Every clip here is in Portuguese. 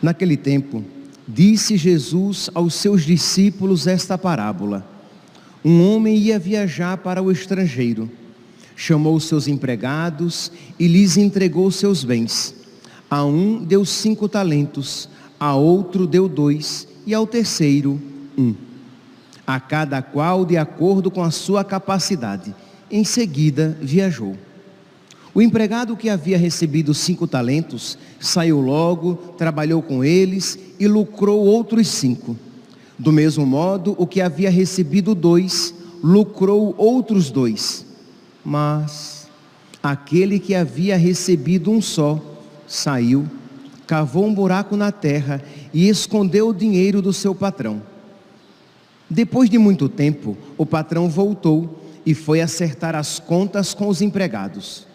Naquele tempo, disse Jesus aos seus discípulos esta parábola: Um homem ia viajar para o estrangeiro, chamou seus empregados e lhes entregou seus bens. A um deu cinco talentos, a outro deu dois e ao terceiro um, a cada qual de acordo com a sua capacidade. Em seguida, viajou. O empregado que havia recebido cinco talentos saiu logo, trabalhou com eles e lucrou outros cinco. Do mesmo modo, o que havia recebido dois, lucrou outros dois. Mas aquele que havia recebido um só, saiu, cavou um buraco na terra e escondeu o dinheiro do seu patrão. Depois de muito tempo, o patrão voltou e foi acertar as contas com os empregados.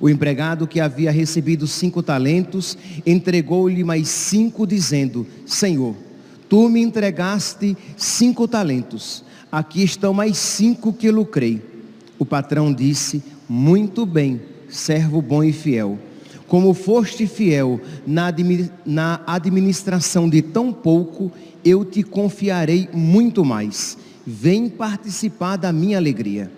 O empregado que havia recebido cinco talentos entregou-lhe mais cinco, dizendo: Senhor, tu me entregaste cinco talentos, aqui estão mais cinco que lucrei. O patrão disse: Muito bem, servo bom e fiel. Como foste fiel na administração de tão pouco, eu te confiarei muito mais. Vem participar da minha alegria.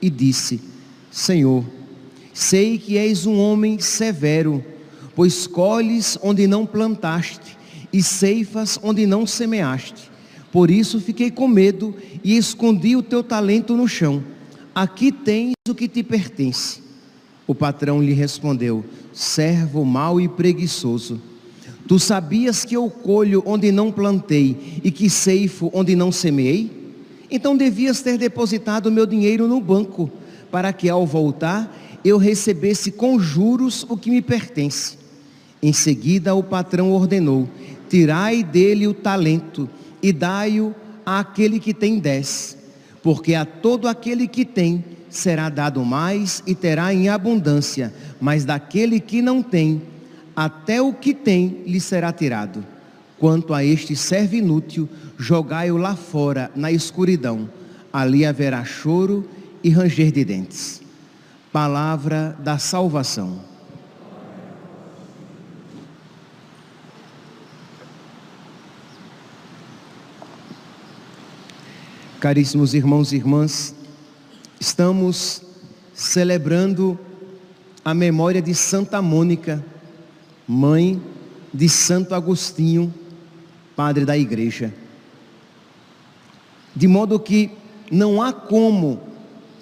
e disse: Senhor, sei que és um homem severo, pois colhes onde não plantaste e ceifas onde não semeaste. Por isso fiquei com medo e escondi o teu talento no chão. Aqui tens o que te pertence. O patrão lhe respondeu: Servo mau e preguiçoso Tu sabias que eu colho onde não plantei e que ceifo onde não semeei? Então devias ter depositado o meu dinheiro no banco, para que ao voltar eu recebesse com juros o que me pertence. Em seguida o patrão ordenou: Tirai dele o talento e dai-o àquele que tem dez, porque a todo aquele que tem será dado mais e terá em abundância, mas daquele que não tem, até o que tem lhe será tirado. Quanto a este servo inútil, jogai-o lá fora, na escuridão. Ali haverá choro e ranger de dentes. Palavra da salvação. Caríssimos irmãos e irmãs, estamos celebrando a memória de Santa Mônica mãe de Santo Agostinho, padre da igreja. De modo que não há como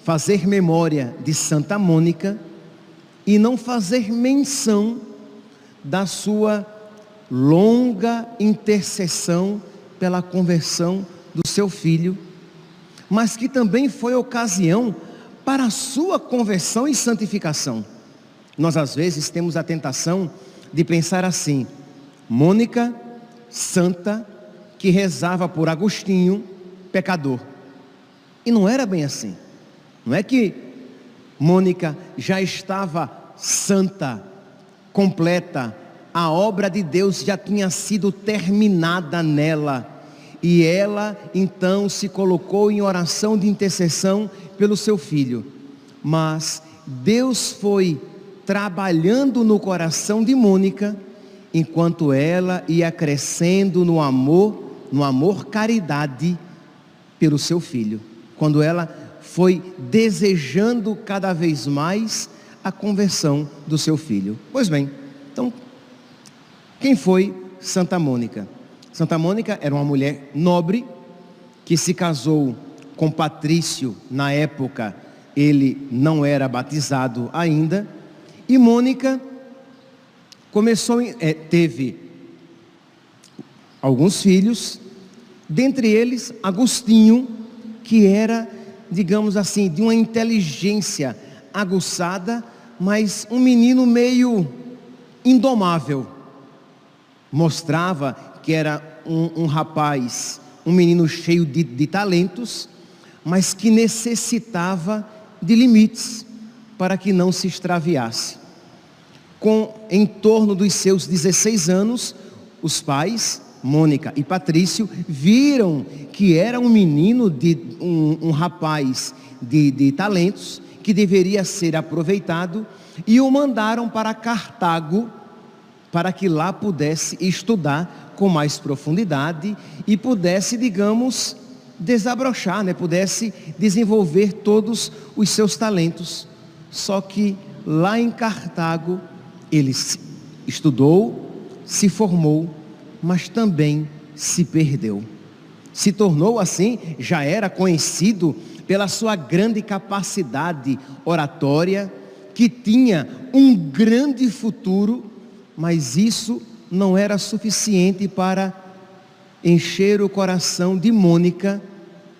fazer memória de Santa Mônica e não fazer menção da sua longa intercessão pela conversão do seu filho, mas que também foi ocasião para a sua conversão e santificação. Nós às vezes temos a tentação de pensar assim: Mônica, santa, que rezava por Agostinho, pecador. E não era bem assim. Não é que Mônica já estava santa, completa, a obra de Deus já tinha sido terminada nela. E ela então se colocou em oração de intercessão pelo seu filho. Mas Deus foi trabalhando no coração de Mônica, enquanto ela ia crescendo no amor, no amor caridade pelo seu filho. Quando ela foi desejando cada vez mais a conversão do seu filho. Pois bem, então, quem foi Santa Mônica? Santa Mônica era uma mulher nobre que se casou com Patrício na época, ele não era batizado ainda, e Mônica começou, é, teve alguns filhos, dentre eles Agostinho, que era, digamos assim, de uma inteligência aguçada, mas um menino meio indomável. Mostrava que era um, um rapaz, um menino cheio de, de talentos, mas que necessitava de limites para que não se extraviasse. Com em torno dos seus 16 anos, os pais, Mônica e Patrício, viram que era um menino de um, um rapaz de, de talentos que deveria ser aproveitado e o mandaram para Cartago para que lá pudesse estudar com mais profundidade e pudesse, digamos, desabrochar, né? pudesse desenvolver todos os seus talentos. Só que lá em Cartago ele estudou, se formou, mas também se perdeu. Se tornou assim, já era conhecido pela sua grande capacidade oratória, que tinha um grande futuro, mas isso não era suficiente para encher o coração de Mônica,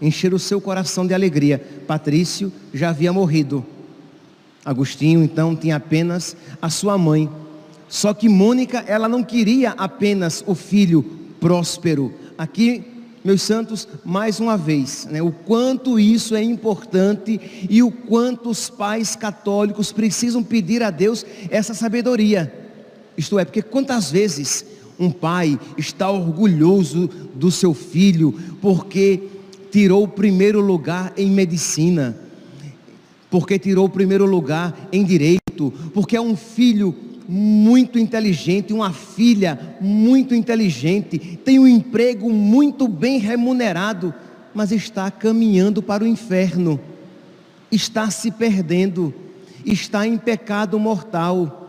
encher o seu coração de alegria. Patrício já havia morrido. Agostinho então tinha apenas a sua mãe. Só que Mônica, ela não queria apenas o filho próspero. Aqui, meus santos, mais uma vez, né, o quanto isso é importante e o quanto os pais católicos precisam pedir a Deus essa sabedoria. Isto é, porque quantas vezes um pai está orgulhoso do seu filho porque tirou o primeiro lugar em medicina, porque tirou o primeiro lugar em direito, porque é um filho muito inteligente, uma filha muito inteligente, tem um emprego muito bem remunerado, mas está caminhando para o inferno, está se perdendo, está em pecado mortal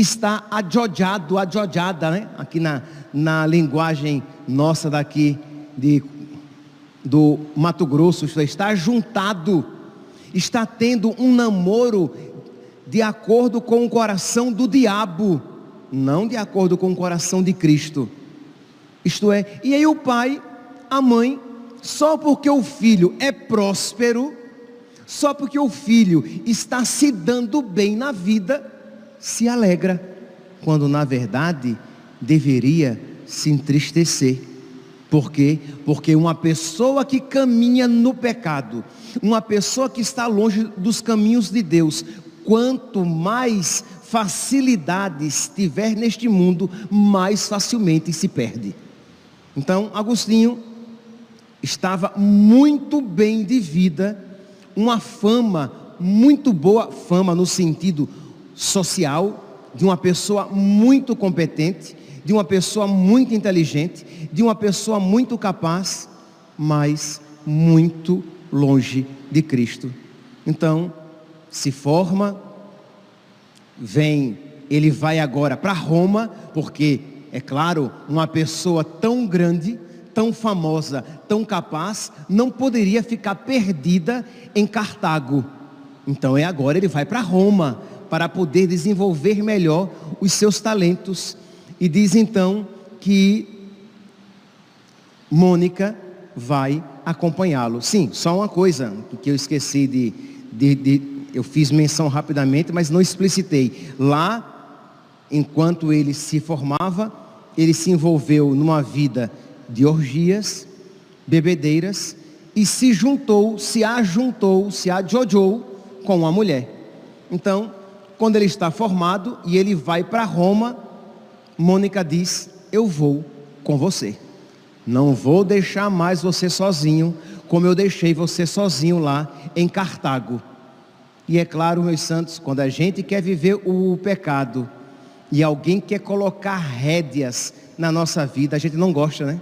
está adjojado, adjojada, né? aqui na, na linguagem nossa daqui de, do Mato Grosso, está juntado, está tendo um namoro de acordo com o coração do diabo, não de acordo com o coração de Cristo. Isto é, e aí o pai, a mãe, só porque o filho é próspero, só porque o filho está se dando bem na vida, se alegra, quando na verdade deveria se entristecer. Por quê? Porque uma pessoa que caminha no pecado, uma pessoa que está longe dos caminhos de Deus, quanto mais facilidades tiver neste mundo, mais facilmente se perde. Então, Agostinho estava muito bem de vida, uma fama muito boa, fama no sentido social, de uma pessoa muito competente, de uma pessoa muito inteligente, de uma pessoa muito capaz, mas muito longe de Cristo. Então, se forma, vem, ele vai agora para Roma, porque, é claro, uma pessoa tão grande, tão famosa, tão capaz, não poderia ficar perdida em Cartago. Então é agora ele vai para Roma, para poder desenvolver melhor os seus talentos. E diz então que Mônica vai acompanhá-lo. Sim, só uma coisa que eu esqueci de, de, de, eu fiz menção rapidamente, mas não explicitei. Lá, enquanto ele se formava, ele se envolveu numa vida de orgias, bebedeiras e se juntou, se ajuntou, se adjojou com uma mulher. Então, quando ele está formado e ele vai para Roma, Mônica diz: Eu vou com você. Não vou deixar mais você sozinho, como eu deixei você sozinho lá em Cartago. E é claro, meus santos, quando a gente quer viver o pecado e alguém quer colocar rédeas na nossa vida, a gente não gosta, né?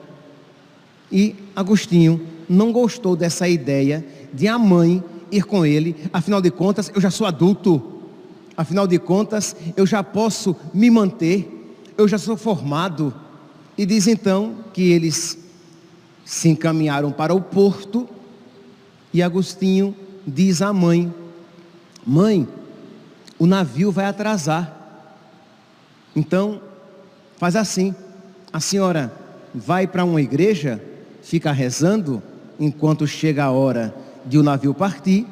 E Agostinho não gostou dessa ideia de a mãe ir com ele, afinal de contas, eu já sou adulto Afinal de contas, eu já posso me manter, eu já sou formado. E diz então que eles se encaminharam para o porto e Agostinho diz à mãe: Mãe, o navio vai atrasar. Então, faz assim: a senhora vai para uma igreja, fica rezando, enquanto chega a hora de o navio partir.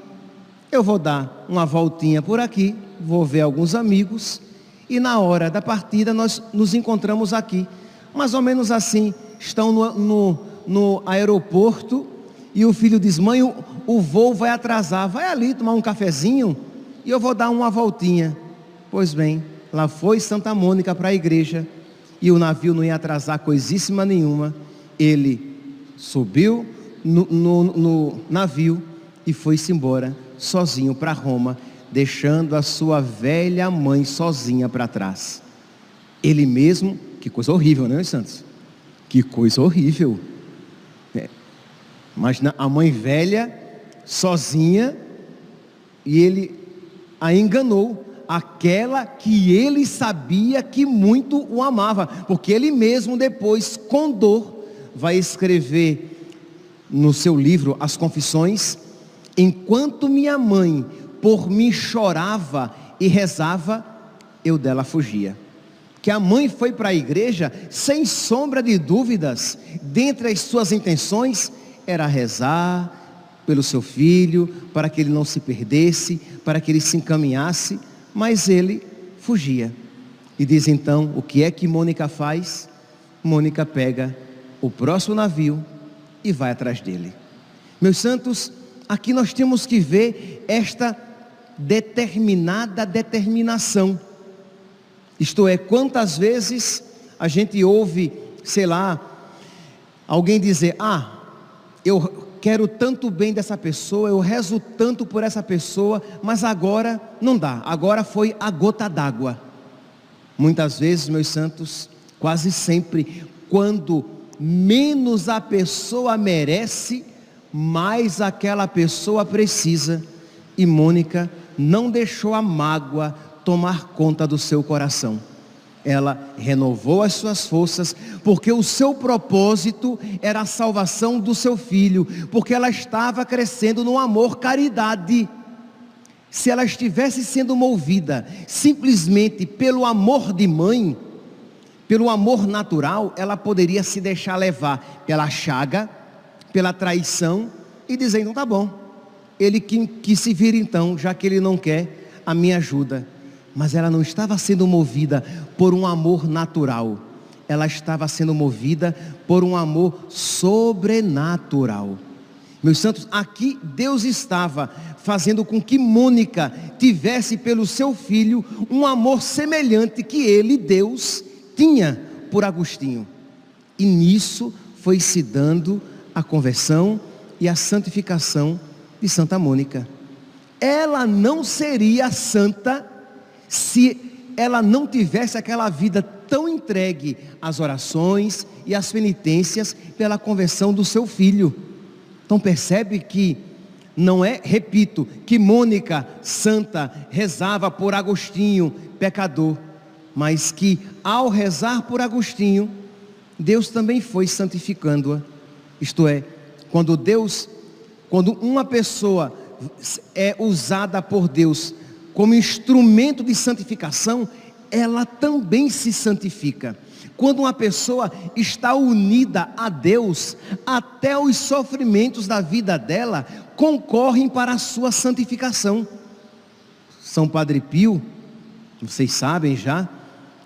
Eu vou dar uma voltinha por aqui, vou ver alguns amigos, e na hora da partida nós nos encontramos aqui. Mais ou menos assim, estão no, no, no aeroporto e o filho diz: Mãe, o, o voo vai atrasar, vai ali tomar um cafezinho e eu vou dar uma voltinha. Pois bem, lá foi Santa Mônica para a igreja e o navio não ia atrasar coisíssima nenhuma. Ele subiu no, no, no navio e foi-se embora sozinho para Roma, deixando a sua velha mãe sozinha para trás. Ele mesmo, que coisa horrível, né, Santos? Que coisa horrível. É. Imagina a mãe velha, sozinha, e ele a enganou, aquela que ele sabia que muito o amava, porque ele mesmo depois, com dor, vai escrever no seu livro As Confissões, enquanto minha mãe por mim chorava e rezava, eu dela fugia. Que a mãe foi para a igreja sem sombra de dúvidas, dentre as suas intenções era rezar pelo seu filho, para que ele não se perdesse, para que ele se encaminhasse, mas ele fugia. E diz então: o que é que Mônica faz? Mônica pega o próximo navio e vai atrás dele. Meus santos, aqui nós temos que ver esta determinada determinação. Isto é, quantas vezes a gente ouve, sei lá, alguém dizer: Ah, eu quero tanto bem dessa pessoa, eu rezo tanto por essa pessoa, mas agora não dá, agora foi a gota d'água. Muitas vezes, meus santos, quase sempre, quando menos a pessoa merece, mais aquela pessoa precisa. E Mônica não deixou a mágoa tomar conta do seu coração. Ela renovou as suas forças, porque o seu propósito era a salvação do seu filho, porque ela estava crescendo no amor caridade. Se ela estivesse sendo movida simplesmente pelo amor de mãe, pelo amor natural, ela poderia se deixar levar pela chaga, pela traição e dizer: então tá bom, ele que, que se vira então, já que ele não quer a minha ajuda. Mas ela não estava sendo movida por um amor natural, ela estava sendo movida por um amor sobrenatural. Meus santos, aqui Deus estava fazendo com que Mônica tivesse pelo seu filho um amor semelhante que ele, Deus, tinha por Agostinho. E nisso foi se dando a conversão e a santificação de Santa Mônica. Ela não seria santa se ela não tivesse aquela vida tão entregue às orações e às penitências pela conversão do seu filho. Então percebe que não é, repito, que Mônica santa rezava por Agostinho, pecador, mas que ao rezar por Agostinho, Deus também foi santificando-a. Isto é, quando Deus, quando uma pessoa é usada por Deus como instrumento de santificação, ela também se santifica. Quando uma pessoa está unida a Deus, até os sofrimentos da vida dela concorrem para a sua santificação. São Padre Pio, vocês sabem já,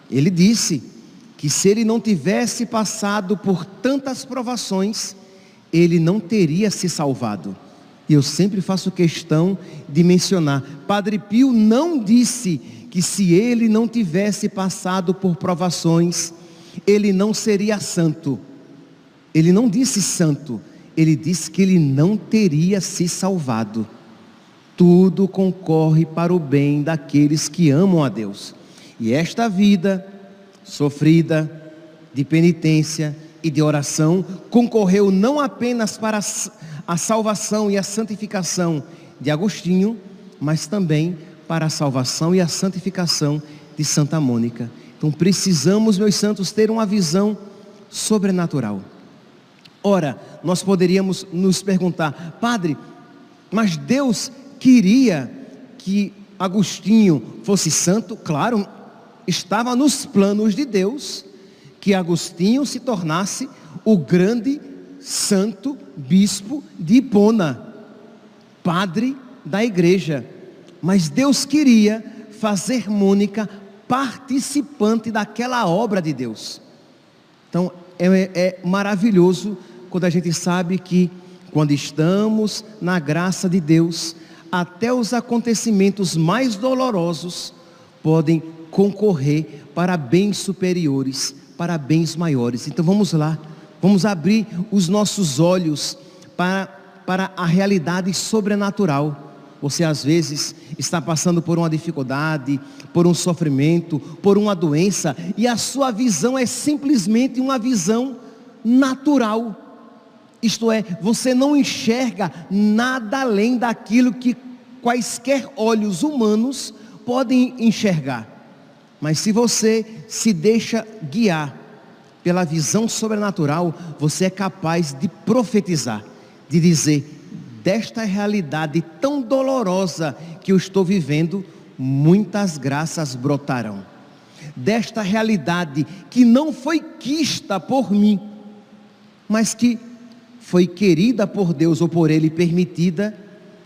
ele disse que se ele não tivesse passado por tantas provações, ele não teria se salvado. E eu sempre faço questão de mencionar: Padre Pio não disse que se ele não tivesse passado por provações, ele não seria santo. Ele não disse santo, ele disse que ele não teria se salvado. Tudo concorre para o bem daqueles que amam a Deus. E esta vida sofrida de penitência e de oração concorreu não apenas para a salvação e a santificação de Agostinho, mas também para a salvação e a santificação de Santa Mônica. Então precisamos, meus santos, ter uma visão sobrenatural. Ora, nós poderíamos nos perguntar, Padre, mas Deus queria que Agostinho fosse santo? Claro, estava nos planos de Deus que Agostinho se tornasse o grande santo bispo de Hipona, padre da igreja. Mas Deus queria fazer Mônica participante daquela obra de Deus. Então é, é maravilhoso quando a gente sabe que quando estamos na graça de Deus, até os acontecimentos mais dolorosos podem concorrer para bens superiores, para bens maiores. Então vamos lá, vamos abrir os nossos olhos para, para a realidade sobrenatural. Você às vezes está passando por uma dificuldade, por um sofrimento, por uma doença, e a sua visão é simplesmente uma visão natural. Isto é, você não enxerga nada além daquilo que quaisquer olhos humanos podem enxergar. Mas se você se deixa guiar pela visão sobrenatural, você é capaz de profetizar, de dizer: desta realidade tão dolorosa que eu estou vivendo, muitas graças brotarão. Desta realidade que não foi quista por mim, mas que foi querida por Deus ou por Ele permitida,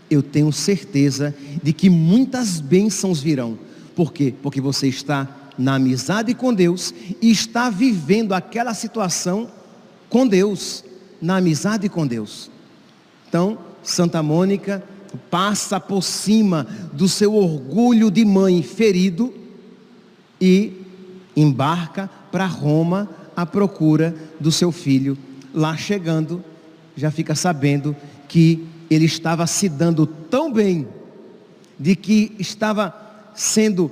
eu tenho certeza de que muitas bênçãos virão. Por quê? Porque você está na amizade com Deus e está vivendo aquela situação com Deus, na amizade com Deus. Então, Santa Mônica passa por cima do seu orgulho de mãe ferido e embarca para Roma à procura do seu filho. Lá chegando, já fica sabendo que ele estava se dando tão bem, de que estava sendo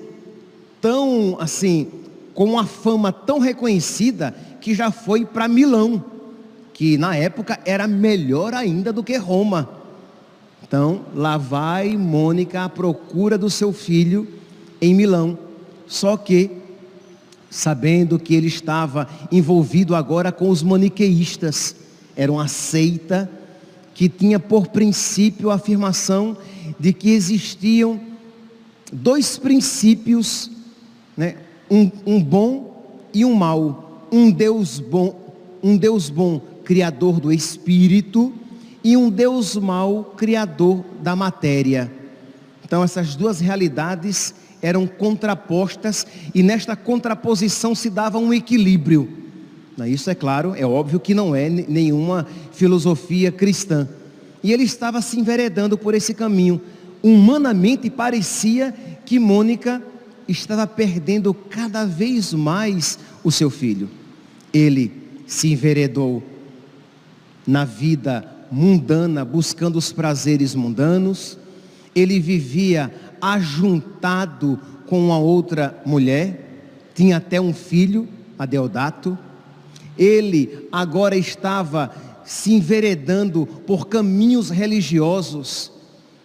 tão assim, com uma fama tão reconhecida, que já foi para Milão, que na época era melhor ainda do que Roma. Então, lá vai Mônica à procura do seu filho em Milão. Só que, sabendo que ele estava envolvido agora com os maniqueístas, era uma seita que tinha por princípio a afirmação de que existiam dois princípios, né? um, um bom e um mau, um Deus bom, um Deus bom, criador do espírito, e um Deus mau, criador da matéria. Então essas duas realidades eram contrapostas e nesta contraposição se dava um equilíbrio. Isso é claro, é óbvio que não é nenhuma filosofia cristã. E ele estava se enveredando por esse caminho. Humanamente parecia que Mônica estava perdendo cada vez mais o seu filho. Ele se enveredou na vida mundana, buscando os prazeres mundanos. Ele vivia ajuntado com uma outra mulher, tinha até um filho, Adeodato ele agora estava se enveredando por caminhos religiosos,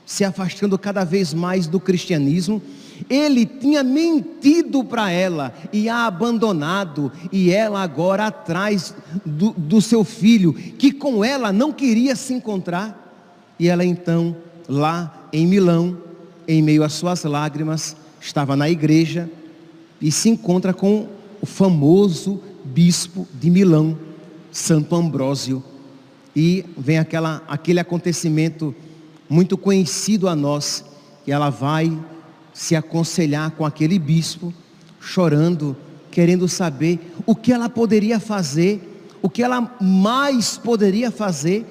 se afastando cada vez mais do cristianismo. Ele tinha mentido para ela e a abandonado, e ela agora atrás do, do seu filho, que com ela não queria se encontrar. E ela então, lá em Milão, em meio às suas lágrimas, estava na igreja e se encontra com o famoso bispo de Milão, Santo Ambrósio. E vem aquela, aquele acontecimento muito conhecido a nós, e ela vai se aconselhar com aquele bispo, chorando, querendo saber o que ela poderia fazer, o que ela mais poderia fazer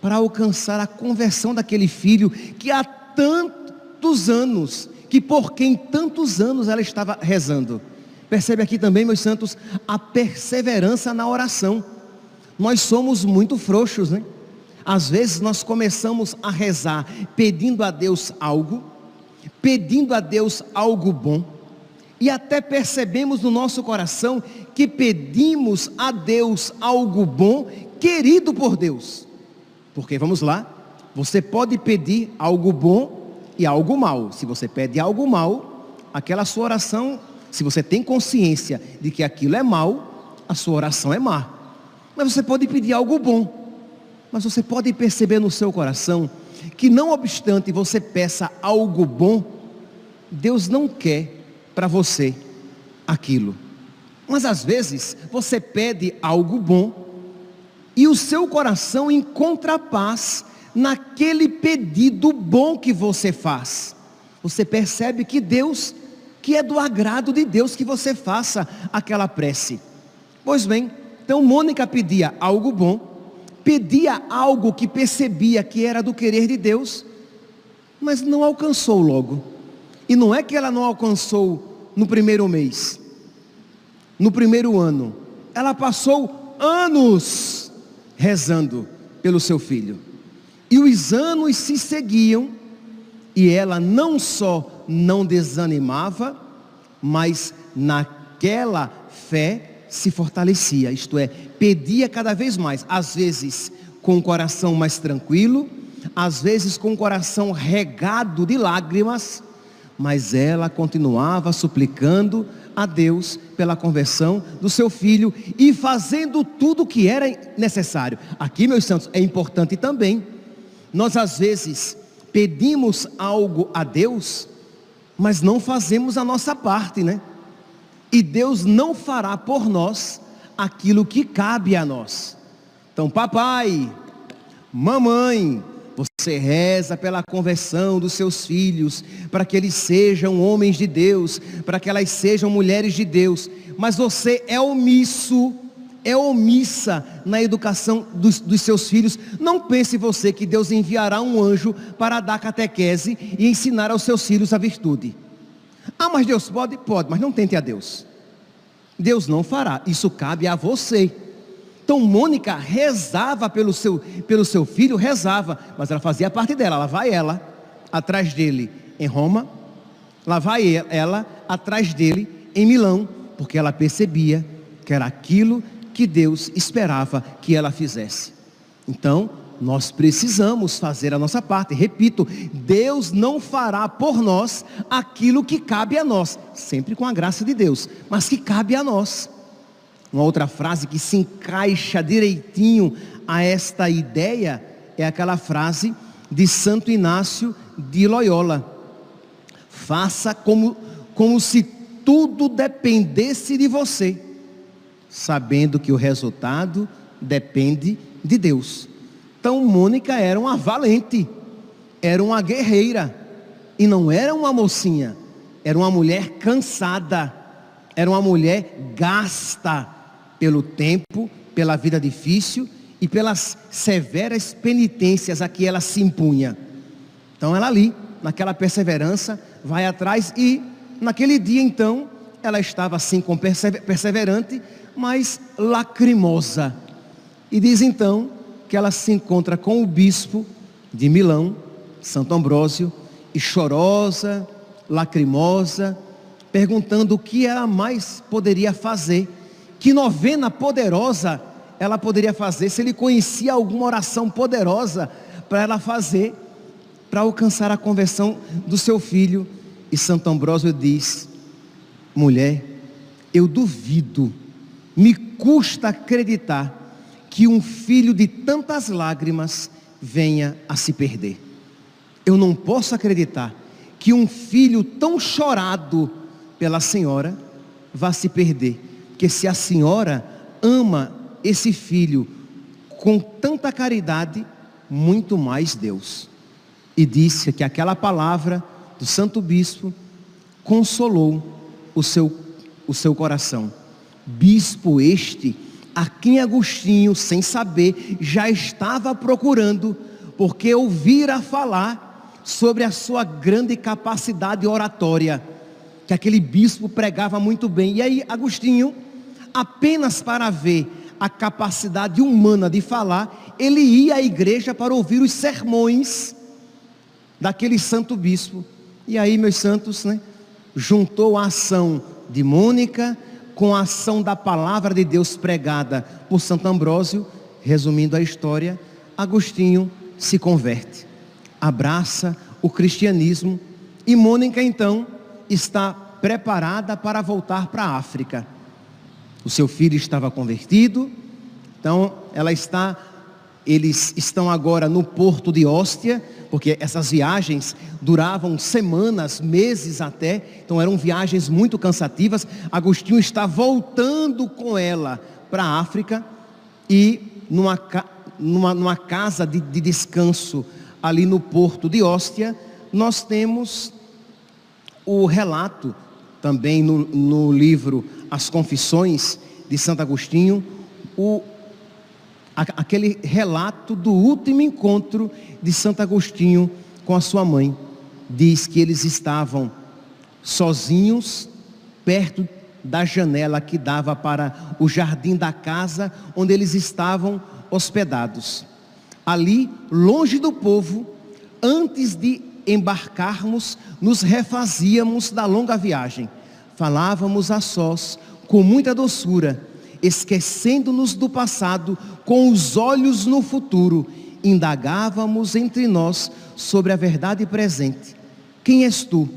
para alcançar a conversão daquele filho que há tantos anos, que por quem tantos anos ela estava rezando. Percebe aqui também, meus santos, a perseverança na oração. Nós somos muito frouxos, né? Às vezes nós começamos a rezar pedindo a Deus algo, pedindo a Deus algo bom, e até percebemos no nosso coração que pedimos a Deus algo bom, querido por Deus. Porque vamos lá, você pode pedir algo bom e algo mal. Se você pede algo mal, aquela sua oração se você tem consciência de que aquilo é mal, a sua oração é má. Mas você pode pedir algo bom. Mas você pode perceber no seu coração que não obstante você peça algo bom, Deus não quer para você aquilo. Mas às vezes você pede algo bom e o seu coração encontra paz naquele pedido bom que você faz. Você percebe que Deus, que é do agrado de Deus que você faça aquela prece. Pois bem, então Mônica pedia algo bom, pedia algo que percebia que era do querer de Deus, mas não alcançou logo. E não é que ela não alcançou no primeiro mês, no primeiro ano. Ela passou anos rezando pelo seu filho. E os anos se seguiam, e ela não só não desanimava, mas naquela fé se fortalecia, isto é, pedia cada vez mais, às vezes com o coração mais tranquilo, às vezes com o coração regado de lágrimas, mas ela continuava suplicando a Deus pela conversão do seu filho e fazendo tudo o que era necessário. Aqui, meus santos, é importante também. Nós às vezes pedimos algo a Deus, mas não fazemos a nossa parte, né? E Deus não fará por nós aquilo que cabe a nós. Então, papai, mamãe, você reza pela conversão dos seus filhos, para que eles sejam homens de Deus, para que elas sejam mulheres de Deus, mas você é omisso, é omissa na educação dos, dos, seus filhos. Não pense você que Deus enviará um anjo para dar catequese e ensinar aos seus filhos a virtude. Ah, mas Deus pode? Pode, mas não tente a Deus. Deus não fará, isso cabe a você. Então Mônica rezava pelo seu, pelo seu filho, rezava, mas ela fazia parte dela, lá vai ela atrás dele em Roma, lá vai ela atrás dele em Milão, porque ela percebia que era aquilo que Deus esperava que ela fizesse. Então, nós precisamos fazer a nossa parte. Repito, Deus não fará por nós aquilo que cabe a nós, sempre com a graça de Deus, mas que cabe a nós. Uma outra frase que se encaixa direitinho a esta ideia é aquela frase de Santo Inácio de Loyola: Faça como, como se tudo dependesse de você, sabendo que o resultado depende de Deus. Então Mônica era uma valente, era uma guerreira, e não era uma mocinha, era uma mulher cansada, era uma mulher gasta pelo tempo, pela vida difícil e pelas severas penitências a que ela se impunha. Então ela ali, naquela perseverança, vai atrás e naquele dia então, ela estava assim com perseverante, mas lacrimosa. E diz então que ela se encontra com o bispo de Milão, Santo Ambrósio, e chorosa, lacrimosa, perguntando o que ela mais poderia fazer, que novena poderosa ela poderia fazer, se ele conhecia alguma oração poderosa para ela fazer, para alcançar a conversão do seu filho. E Santo Ambrósio diz: mulher, eu duvido, me custa acreditar que um filho de tantas lágrimas venha a se perder. Eu não posso acreditar que um filho tão chorado pela senhora vá se perder. Porque se a senhora ama esse filho com tanta caridade, muito mais Deus. E disse que aquela palavra do santo bispo consolou o seu, o seu coração. Bispo este a quem Agostinho, sem saber, já estava procurando, porque ouvira falar sobre a sua grande capacidade oratória, que aquele bispo pregava muito bem. E aí Agostinho, apenas para ver a capacidade humana de falar, ele ia à igreja para ouvir os sermões daquele santo bispo. E aí, meus santos, né, juntou a ação de Mônica, com a ação da palavra de Deus pregada por Santo Ambrósio, resumindo a história, Agostinho se converte, abraça o cristianismo e Mônica então está preparada para voltar para a África. O seu filho estava convertido, Então, ela está, eles estão agora no porto de Hóstia, porque essas viagens duravam semanas, meses até, então eram viagens muito cansativas. Agostinho está voltando com ela para a África e numa, numa, numa casa de, de descanso ali no porto de Hóstia, nós temos o relato também no, no livro As Confissões de Santo Agostinho, o, aquele relato do último encontro de Santo Agostinho com a sua mãe. Diz que eles estavam sozinhos, perto da janela que dava para o jardim da casa onde eles estavam hospedados. Ali, longe do povo, antes de embarcarmos, nos refazíamos da longa viagem. Falávamos a sós, com muita doçura, esquecendo-nos do passado, com os olhos no futuro, indagávamos entre nós sobre a verdade presente. Quem és tu?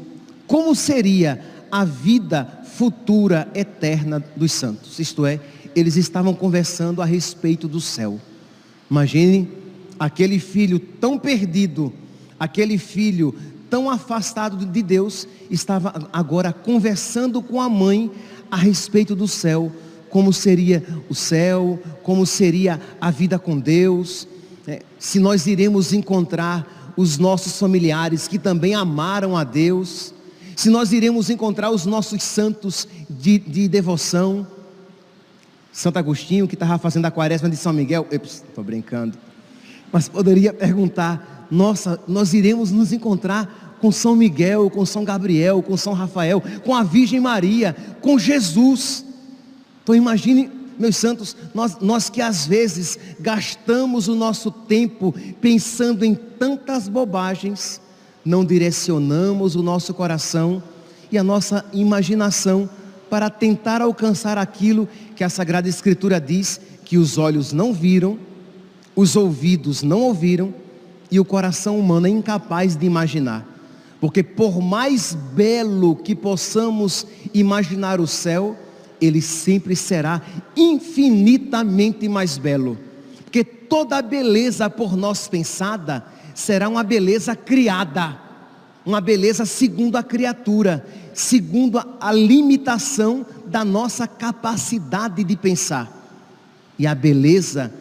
Como seria a vida futura eterna dos santos? Isto é, eles estavam conversando a respeito do céu. Imagine aquele filho tão perdido, aquele filho tão afastado de Deus, estava agora conversando com a mãe a respeito do céu, como seria o céu, como seria a vida com Deus, é, se nós iremos encontrar os nossos familiares que também amaram a Deus, se nós iremos encontrar os nossos santos de, de devoção. Santo Agostinho, que estava fazendo a quaresma de São Miguel, estou brincando, mas poderia perguntar: nossa, nós iremos nos encontrar com São Miguel, com São Gabriel, com São Rafael, com a Virgem Maria, com Jesus. Então imagine, meus santos, nós, nós que às vezes gastamos o nosso tempo pensando em tantas bobagens, não direcionamos o nosso coração e a nossa imaginação para tentar alcançar aquilo que a Sagrada Escritura diz que os olhos não viram, os ouvidos não ouviram e o coração humano é incapaz de imaginar. Porque por mais belo que possamos imaginar o céu, ele sempre será infinitamente mais belo. Porque toda beleza por nós pensada será uma beleza criada, uma beleza segundo a criatura, segundo a, limitação da nossa capacidade de pensar. E a beleza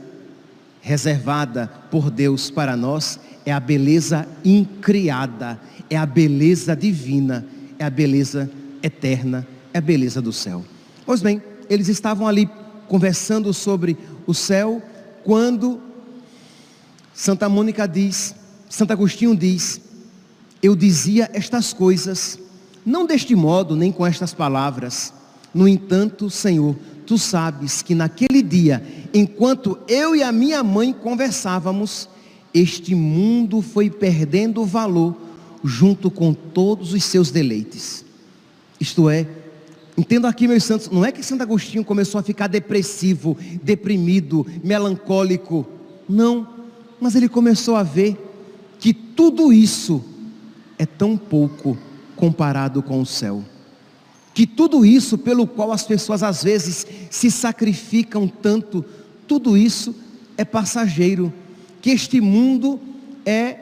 reservada por Deus para nós é a beleza incriada, é a beleza divina, é a beleza eterna, é a beleza do céu. Pois bem, eles estavam ali conversando sobre o céu quando Santa Mônica diz, Santo Agostinho diz: Eu dizia estas coisas, não deste modo nem com estas palavras. No entanto, Senhor, tu sabes que naquele dia, enquanto eu e a minha mãe conversávamos, este mundo foi perdendo valor junto com todos os seus deleites. Isto é, Entendo aqui, meus santos, não é que Santo Agostinho começou a ficar depressivo, deprimido, melancólico. Não, mas ele começou a ver que tudo isso é tão pouco comparado com o céu. Que tudo isso pelo qual as pessoas às vezes se sacrificam tanto, tudo isso é passageiro. Que este mundo é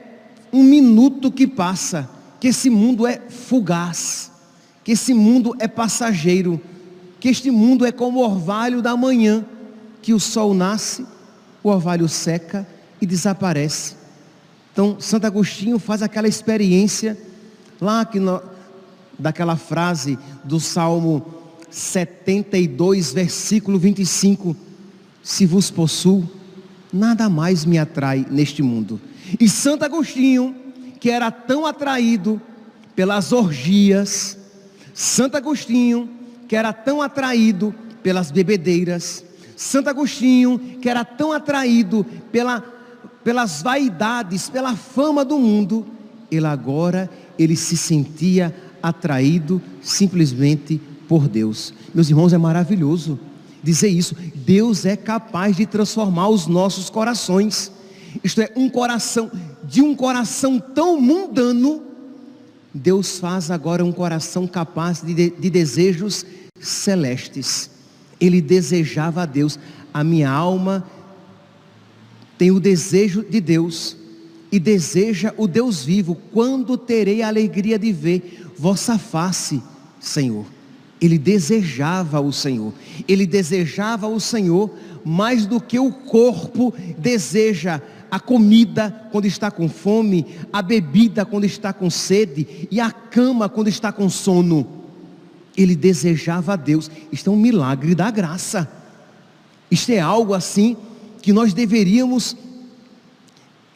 um minuto que passa, que esse mundo é fugaz que esse mundo é passageiro, que este mundo é como o orvalho da manhã, que o sol nasce, o orvalho seca e desaparece. Então, Santo Agostinho faz aquela experiência lá que no, daquela frase do Salmo 72, versículo 25: Se vos possuo, nada mais me atrai neste mundo. E Santo Agostinho, que era tão atraído pelas orgias, Santo Agostinho, que era tão atraído pelas bebedeiras, Santo Agostinho, que era tão atraído pela, pelas vaidades, pela fama do mundo, ele agora ele se sentia atraído simplesmente por Deus. Meus irmãos, é maravilhoso dizer isso. Deus é capaz de transformar os nossos corações. Isto é, um coração, de um coração tão mundano, Deus faz agora um coração capaz de, de desejos celestes. Ele desejava a Deus. A minha alma tem o desejo de Deus e deseja o Deus vivo. Quando terei a alegria de ver vossa face, Senhor? Ele desejava o Senhor. Ele desejava o Senhor mais do que o corpo deseja a comida quando está com fome, a bebida quando está com sede e a cama quando está com sono. Ele desejava a Deus. Isto é um milagre da graça. Isto é algo assim que nós deveríamos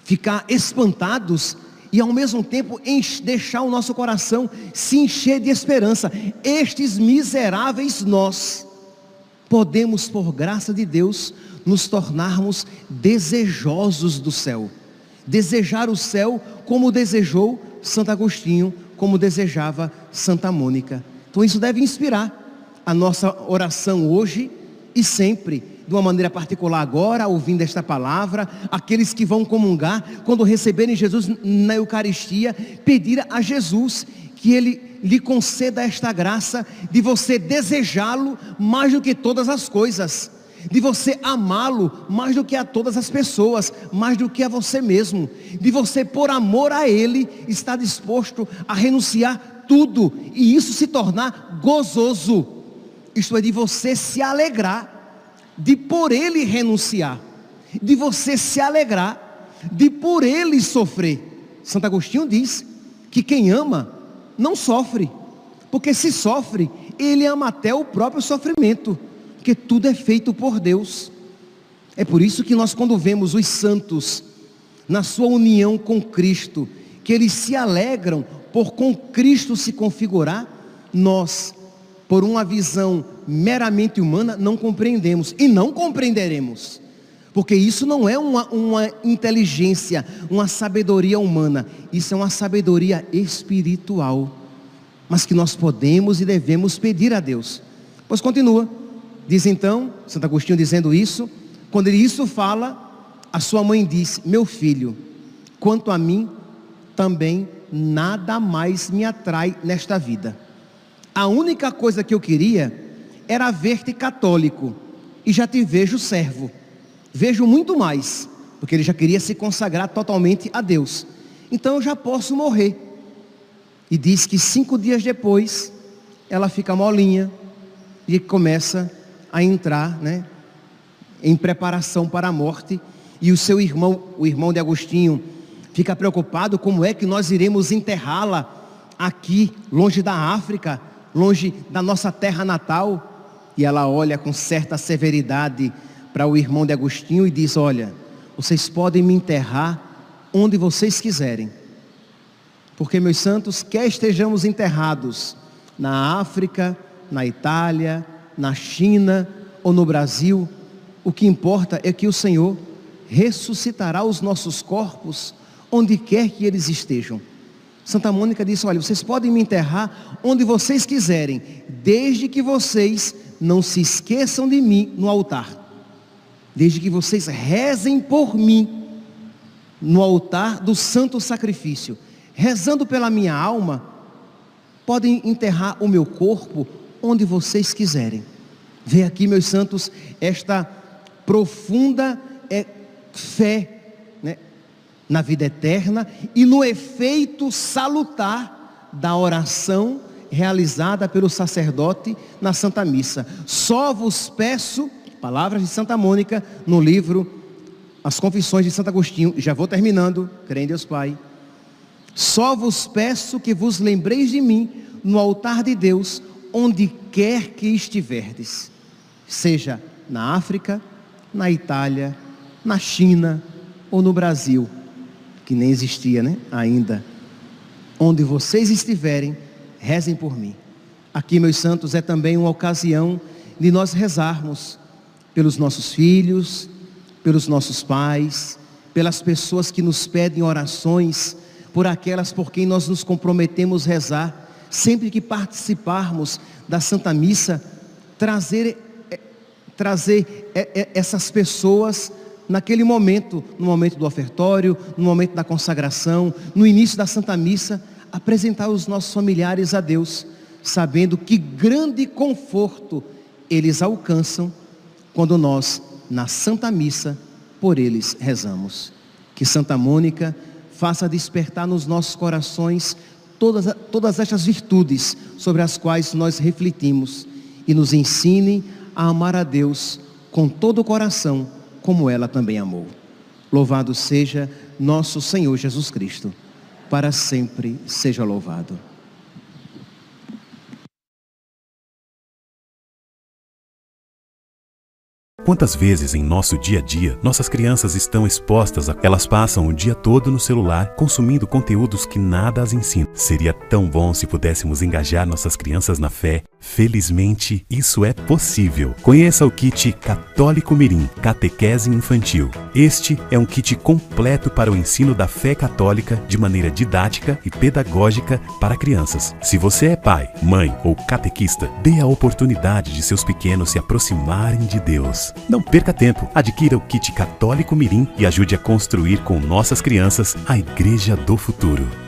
ficar espantados e ao mesmo tempo deixar o nosso coração se encher de esperança. Estes miseráveis nós podemos, por graça de Deus, nos tornarmos desejosos do céu. Desejar o céu como desejou Santo Agostinho, como desejava Santa Mônica. Então isso deve inspirar a nossa oração hoje e sempre, de uma maneira particular agora, ouvindo esta palavra, aqueles que vão comungar, quando receberem Jesus na Eucaristia, pedir a Jesus que Ele lhe conceda esta graça de você desejá-lo mais do que todas as coisas de você amá-lo mais do que a todas as pessoas, mais do que a você mesmo, de você, por amor a Ele, estar disposto a renunciar tudo e isso se tornar gozoso. Isto é, de você se alegrar, de por Ele renunciar, de você se alegrar, de por Ele sofrer. Santo Agostinho diz que quem ama não sofre, porque se sofre, ele ama até o próprio sofrimento porque tudo é feito por Deus. É por isso que nós, quando vemos os santos na sua união com Cristo, que eles se alegram por com Cristo se configurar, nós, por uma visão meramente humana, não compreendemos e não compreenderemos. Porque isso não é uma, uma inteligência, uma sabedoria humana, isso é uma sabedoria espiritual, mas que nós podemos e devemos pedir a Deus. Pois continua. Diz então, Santo Agostinho dizendo isso, quando ele isso fala, a sua mãe diz: Meu filho, quanto a mim, também nada mais me atrai nesta vida. A única coisa que eu queria era ver-te católico, e já te vejo servo. Vejo muito mais, porque ele já queria se consagrar totalmente a Deus. Então eu já posso morrer. E diz que cinco dias depois, ela fica molinha e começa a entrar né, em preparação para a morte. E o seu irmão, o irmão de Agostinho, fica preocupado como é que nós iremos enterrá-la aqui, longe da África, longe da nossa terra natal. E ela olha com certa severidade para o irmão de Agostinho e diz: Olha, vocês podem me enterrar onde vocês quiserem. Porque, meus santos, quer estejamos enterrados na África, na Itália, na China ou no Brasil, o que importa é que o Senhor ressuscitará os nossos corpos onde quer que eles estejam. Santa Mônica disse: Olha, vocês podem me enterrar onde vocês quiserem, desde que vocês não se esqueçam de mim no altar, desde que vocês rezem por mim no altar do santo sacrifício, rezando pela minha alma, podem enterrar o meu corpo onde vocês quiserem. Vê aqui, meus santos, esta profunda é, fé né, na vida eterna e no efeito salutar da oração realizada pelo sacerdote na Santa Missa. Só vos peço, palavras de Santa Mônica, no livro As Confissões de Santo Agostinho, já vou terminando, crê em Deus Pai. Só vos peço que vos lembreis de mim no altar de Deus, onde quer que estiverdes, seja na África, na Itália, na China ou no Brasil, que nem existia né, ainda. Onde vocês estiverem, rezem por mim. Aqui, meus santos, é também uma ocasião de nós rezarmos pelos nossos filhos, pelos nossos pais, pelas pessoas que nos pedem orações, por aquelas por quem nós nos comprometemos rezar sempre que participarmos da Santa Missa, trazer, é, trazer é, essas pessoas naquele momento, no momento do ofertório, no momento da consagração, no início da Santa Missa, apresentar os nossos familiares a Deus, sabendo que grande conforto eles alcançam quando nós na Santa Missa, por eles rezamos. Que Santa Mônica faça despertar nos nossos corações todas, todas estas virtudes sobre as quais nós refletimos e nos ensine a amar a Deus com todo o coração, como ela também amou. Louvado seja nosso Senhor Jesus Cristo, para sempre seja louvado. Quantas vezes em nosso dia a dia nossas crianças estão expostas a. Elas passam o dia todo no celular consumindo conteúdos que nada as ensinam. Seria tão bom se pudéssemos engajar nossas crianças na fé Felizmente, isso é possível. Conheça o kit Católico Mirim, Catequese Infantil. Este é um kit completo para o ensino da fé católica de maneira didática e pedagógica para crianças. Se você é pai, mãe ou catequista, dê a oportunidade de seus pequenos se aproximarem de Deus. Não perca tempo, adquira o kit Católico Mirim e ajude a construir com nossas crianças a Igreja do Futuro.